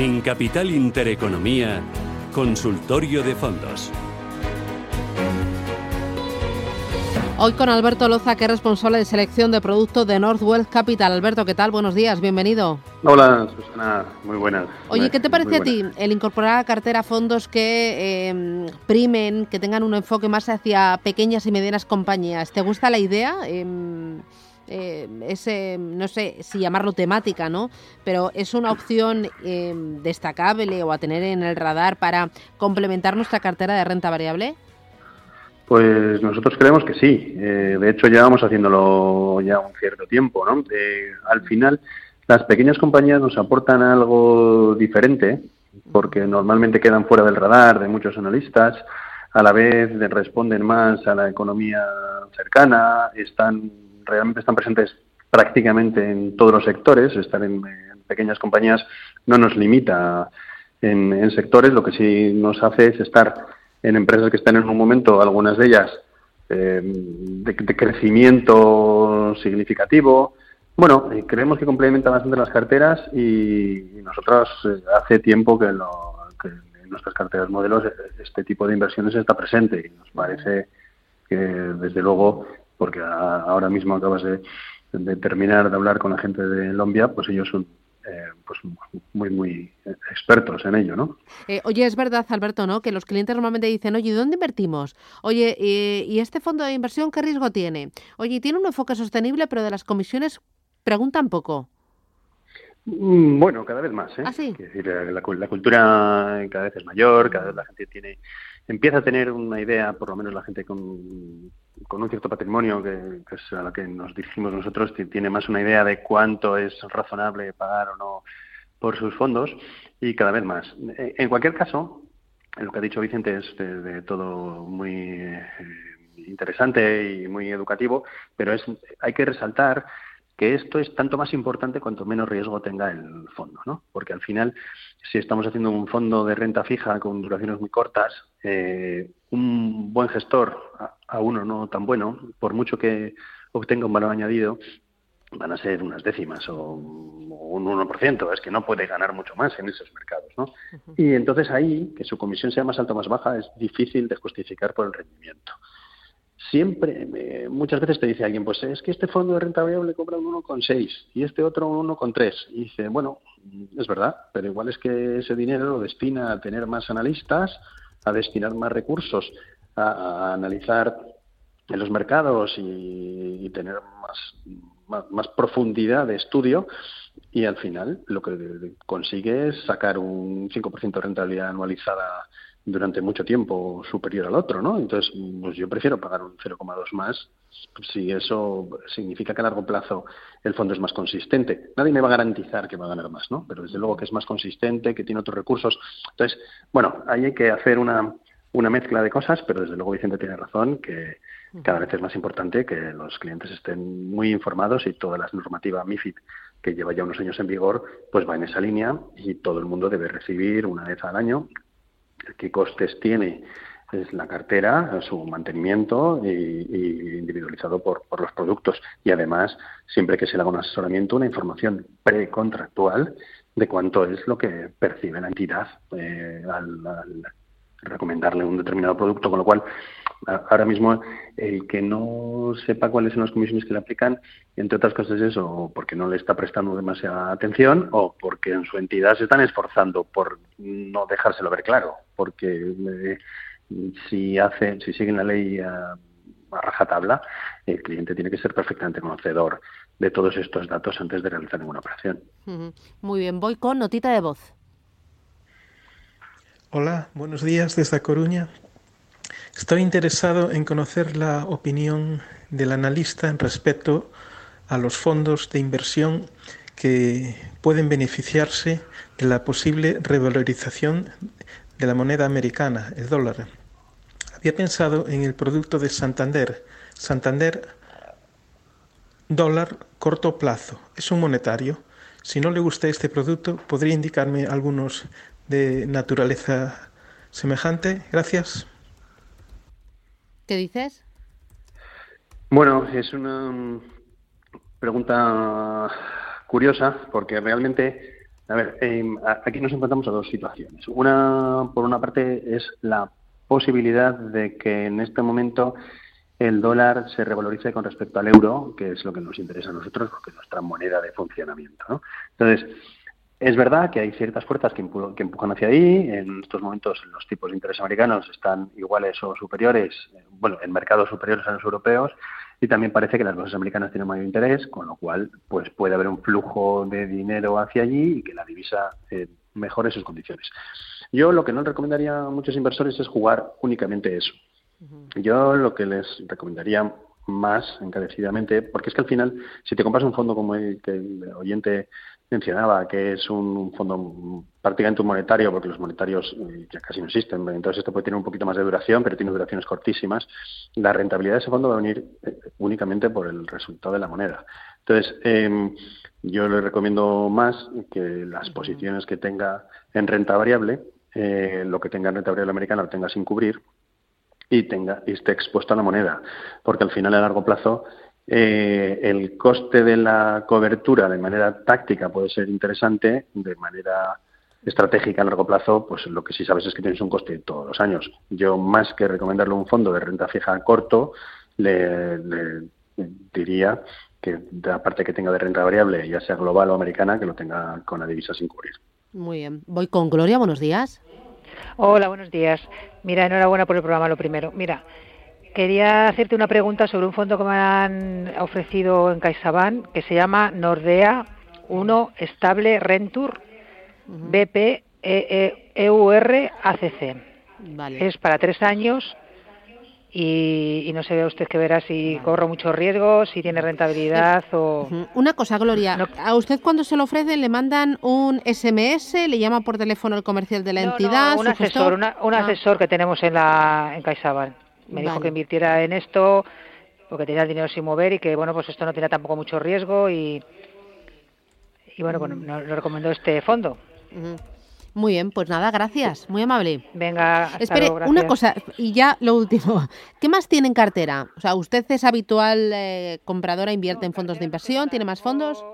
En Capital Intereconomía, Consultorio de Fondos. Hoy con Alberto Loza, que es responsable de selección de productos de Northwell Capital. Alberto, ¿qué tal? Buenos días, bienvenido. Hola, Susana, muy buenas. Oye, ¿qué te parece a ti el incorporar a cartera fondos que em, primen, que tengan un enfoque más hacia pequeñas y medianas compañías? ¿Te gusta la idea? Em, eh, ese, no sé si llamarlo temática, ¿no? Pero es una opción em, destacable o a tener en el radar para complementar nuestra cartera de renta variable. Pues nosotros creemos que sí. Eh, de hecho, llevamos haciéndolo ya un cierto tiempo, ¿no? al final, las pequeñas compañías nos aportan algo diferente, porque normalmente quedan fuera del radar de muchos analistas, a la vez responden más a la economía cercana, están realmente están presentes prácticamente en todos los sectores. Estar en, pequeñas compañías no nos limita en, sectores, lo que sí nos hace es estar en empresas que están en un momento, algunas de ellas, eh, de, crecimiento significativo. Bueno, eh, creemos que complementa bastante las carteras y, nosotros eh, hace tiempo que, en nuestras carteras modelos este tipo de inversiones está presente y nos parece que desde luego, porque ahora mismo acabas de, terminar de hablar con la gente de Lombia, pues ellos son eh, pues muy, muy expertos en ello, ¿no? Eh, oye, es verdad, Alberto, ¿no? Que los clientes normalmente dicen, oye, ¿dónde invertimos? Oye, ¿y este fondo de inversión qué riesgo tiene? Oye, ¿tiene un enfoque sostenible, pero de las comisiones preguntan poco? Mm, bueno, cada vez más. ¿eh? ¿Ah, sí? decir, la, cultura cada vez es mayor, cada vez la gente tiene empieza a tener una idea, por lo menos la gente con, con un cierto patrimonio, que, es a la que nos dirigimos nosotros, tiene más una idea de cuánto es razonable pagar o no por sus fondos y cada vez más. En cualquier caso, lo que ha dicho Vicente es de, todo muy eh, interesante y muy educativo, pero es hay que resaltar que esto es tanto más importante cuanto menos riesgo tenga el fondo, ¿no? Porque al final, si estamos haciendo un fondo de renta fija con duraciones muy cortas, eh, un buen gestor, a, uno no tan bueno, por mucho que obtenga un valor añadido, van a ser unas décimas o, un 1%, es que no puede ganar mucho más en esos mercados, ¿no? Y entonces ahí, que su comisión sea más alta o más baja, es difícil de justificar por el rendimiento siempre, muchas veces te dice alguien, pues es que este fondo de renta variable cobra un 1,6 y este otro un 1,3. Y dice, bueno, es verdad, pero igual es que ese dinero lo destina a tener más analistas, a destinar más recursos, a, analizar los mercados y, tener más, más, profundidad de estudio y al final lo que consigue es sacar un 5% de rentabilidad anualizada durante mucho tiempo superior al otro, ¿no? Entonces, pues yo prefiero pagar un 0,2 más si eso significa que a largo plazo el fondo es más consistente. Nadie me va a garantizar que va a ganar más, ¿no? Pero desde luego que es más consistente, que tiene otros recursos. Entonces, bueno, ahí hay que hacer una, una mezcla de cosas, pero desde luego Vicente tiene razón que cada vez es más importante que los clientes estén muy informados y toda la normativa MIFID que lleva ya unos años en vigor, pues va en esa línea y todo el mundo debe recibir una vez al año qué costes tiene es la cartera, su mantenimiento y, individualizado por, los productos. Y además, siempre que se le haga un asesoramiento, una información precontractual de cuánto es lo que percibe la entidad eh, al, recomendarle un determinado producto, con lo cual ahora mismo el que no sepa cuáles son las comisiones que le aplican, entre otras cosas es o porque no le está prestando demasiada atención o porque en su entidad se están esforzando por no dejárselo ver claro, porque eh, si hace, si siguen la ley a, rajatabla, el cliente tiene que ser perfectamente conocedor de todos estos datos antes de realizar ninguna operación. Muy bien, voy con notita de voz. Hola, buenos días desde Coruña. Estoy interesado en conocer la opinión del analista en respecto a los fondos de inversión que pueden beneficiarse de la posible revalorización de la moneda americana, el dólar. Había pensado en el producto de Santander. Santander dólar corto plazo. Es un monetario. Si no le gusta este producto, ¿podría indicarme algunos de naturaleza semejante? Gracias. ¿Qué dices? Bueno, es una pregunta curiosa porque realmente A ver, em, aquí nos encontramos a dos situaciones. Una, por una parte, es la posibilidad de que en este momento el dólar se revalorice con respecto al euro, que es lo que nos interesa a nosotros, porque es nuestra moneda de funcionamiento. ¿no? Entonces, es verdad que hay ciertas fuerzas que, empujan hacia ahí. En estos momentos los tipos de interés americanos están iguales o superiores, bueno, en mercados superiores a los europeos, y también parece que las bolsas americanas tienen mayor interés, con lo cual pues puede haber un flujo de dinero hacia allí y que la divisa eh, mejore sus condiciones. Yo lo que no recomendaría a muchos inversores es jugar únicamente eso. Yo lo que les recomendaría más encarecidamente, porque es que al final, si te compras un fondo como el que el oyente mencionaba, que es un fondo prácticamente un monetario, porque los monetarios eh, ya casi no existen, entonces esto puede tener un poquito más de duración, pero tiene duraciones cortísimas, la rentabilidad de ese fondo va a venir eh, únicamente por el resultado de la moneda. Entonces, em, yo le recomiendo más que las posiciones que tenga en renta variable, eh, lo que tenga en renta variable americana lo tenga sin cubrir y tenga y esté expuesto a la moneda, porque al final a largo plazo eh, el coste de la cobertura de manera táctica puede ser interesante, de manera estratégica a largo plazo, pues lo que sí sabes es que tienes un coste todos los años. Yo, más que recomendarle un fondo de renta fija corto, le, diría que aparte que tenga de renta variable, ya sea global o americana, que lo tenga con la divisa sin cubrir. Muy bien. Voy con Gloria, buenos días. Hola, buenos días. Mira, enhorabuena por el programa, lo primero. Mira, Quería hacerte una pregunta sobre un fondo que me han ofrecido en CaixaBank que se llama Nordea 1 Estable Rentur BP EUR ACC. Vale. Es para tres años y, no sé usted que verá si corro muchos riesgos, si tiene rentabilidad o... Una cosa, Gloria, ¿a usted cuando se lo ofrecen le mandan un SMS, le llama por teléfono el comercial de la entidad? un asesor, un ah. asesor que tenemos en, la, en CaixaBank. Me dijo que invirtiera en esto porque tenía el dinero sin mover y que bueno pues esto no tenía tampoco mucho riesgo y y bueno, bueno nos lo recomendó este fondo. Muy bien, pues nada, gracias, muy amable. Venga, hasta Espere, una cosa, y ya lo último. ¿Qué más tiene en cartera? O sea, ¿usted es habitual eh, compradora, invierte en fondos de inversión? ¿Tiene más fondos?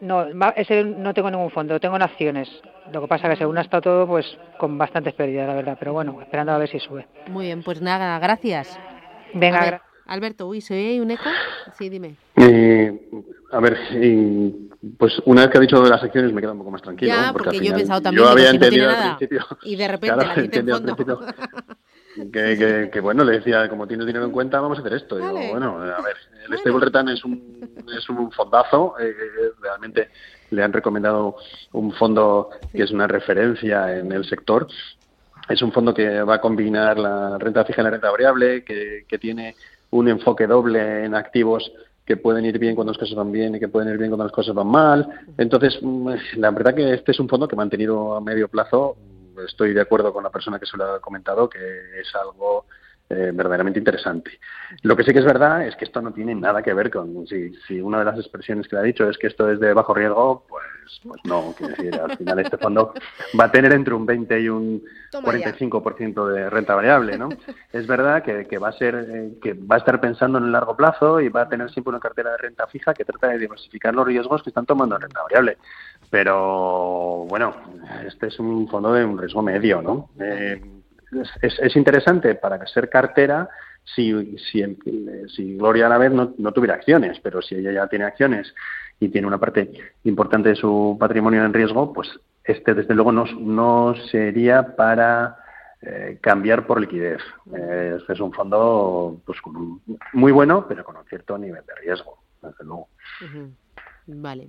No, ese no tengo ningún fondo, tengo en acciones. Lo que pasa es que según ha estado todo, pues con bastantes pérdidas, la verdad. Pero bueno, esperando a ver si sube. Muy bien, pues nada, gracias. Venga, Alberto, uy, ¿se oye un eco? Sí, dime. Eh, a ver, pues una vez que ha dicho de las acciones me queda un poco más tranquilo. Ya, porque, yo he pensado también yo había entendido al principio. Y de repente la gente fondo. Que, que, bueno, le decía, como tienes dinero en cuenta, vamos a hacer esto. Digo, bueno, a ver, el Stable Return es un, es un fondazo, eh, realmente le han recomendado un fondo que es una referencia en el sector. Es un fondo que va a combinar la renta fija y la renta variable, que, que tiene un enfoque doble en activos que pueden ir bien cuando las cosas van bien y que pueden ir bien cuando las cosas van mal. Entonces, mm, la verdad que este es un fondo que mantenido a medio plazo estoy de acuerdo con la persona que se lo ha comentado, que es algo eh, verdaderamente interesante. Lo que sí que es verdad es que esto no tiene nada que ver con si, si una de las expresiones que le ha dicho es que esto es de bajo riesgo, pues, pues no, quiero decir, al final este fondo va a tener entre un 20 y un 45% de renta variable, ¿no? Es verdad que, que va a ser eh, que va a estar pensando en el largo plazo y va a tener siempre una cartera de renta fija que trata de diversificar los riesgos que están tomando en renta variable. Pero bueno, este es un fondo de un riesgo medio, ¿no? Eh, es, es, interesante para ser cartera si, si, si Gloria a la vez no, tuviera acciones, pero si ella ya tiene acciones y tiene una parte importante de su patrimonio en riesgo, pues este desde luego no, sería para eh, cambiar por liquidez. Eh, es un fondo pues muy bueno, pero con un cierto nivel de riesgo, desde luego. Vale.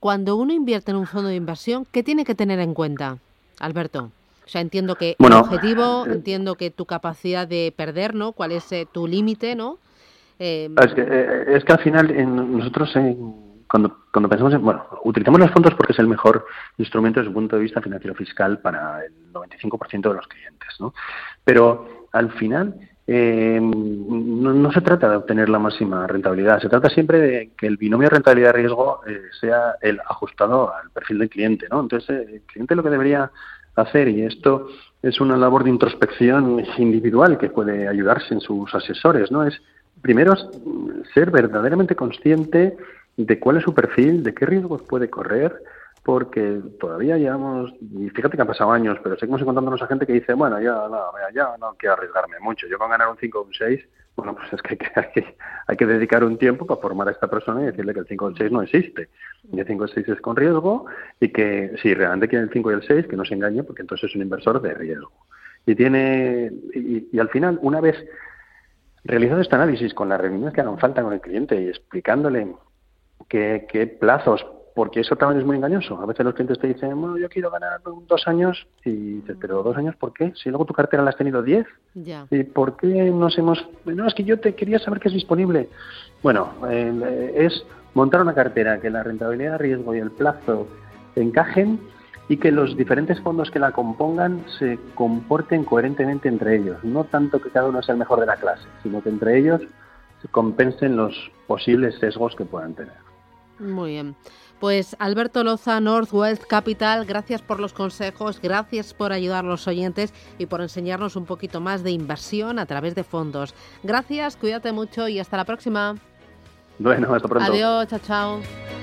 Cuando uno invierte en un fondo de inversión, ¿qué tiene que tener en cuenta, Alberto? O sea, entiendo que el objetivo, eh, entiendo que tu capacidad de perder, ¿no? ¿Cuál es eh, tu límite, no? Eh, es, que, es, que, al final en, nosotros cuando, cuando pensamos en, bueno, utilizamos los fondos porque es el mejor instrumento desde el punto de vista financiero fiscal para el 95% de los clientes, ¿no? Pero al final eh, no, se trata de obtener la máxima rentabilidad, se trata siempre de que el binomio rentabilidad-riesgo sea el ajustado al perfil del cliente, ¿no? Entonces, el cliente lo que debería hacer y esto es una labor de introspección individual que puede ayudarse en sus asesores, ¿no? Es primero ser verdaderamente consciente de cuál es su perfil, de qué riesgos puede correr, porque todavía llevamos, y fíjate que han pasado años, pero seguimos encontrándonos a gente que dice, bueno, ya no, ya no quiero arriesgarme mucho, yo con ganar un 5 o un 6, bueno, pues es que hay, que hay, que dedicar un tiempo para formar a esta persona y decirle que el 5 o el 6 no existe, y el 5 o el 6 es con riesgo, y que si realmente quiere el 5 y el 6, que no se engañe, porque entonces es un inversor de riesgo. Y tiene, y, y al final, una vez realizado este análisis con las reuniones que hagan falta con el cliente y explicándole qué, qué plazos porque eso también es muy engañoso. A veces los clientes te dicen, bueno, yo quiero ganar dos años, y dices, pero dos años, ¿por qué? Si luego tu cartera la has tenido diez. ¿Y por qué nos hemos...? No, es que yo te quería saber que es disponible. Bueno, eh, es montar una cartera que la rentabilidad, riesgo y el plazo encajen y que los diferentes fondos que la compongan se comporten coherentemente entre ellos. No tanto que cada uno sea el mejor de la clase, sino que entre ellos se compensen los posibles sesgos que puedan tener. Muy bien. Pues Alberto Loza, Northwest Capital, gracias por los consejos, gracias por ayudar a los oyentes y por enseñarnos un poquito más de inversión a través de fondos. Gracias, cuídate mucho y hasta la próxima. Bueno, hasta pronto. Adiós, chao, chao.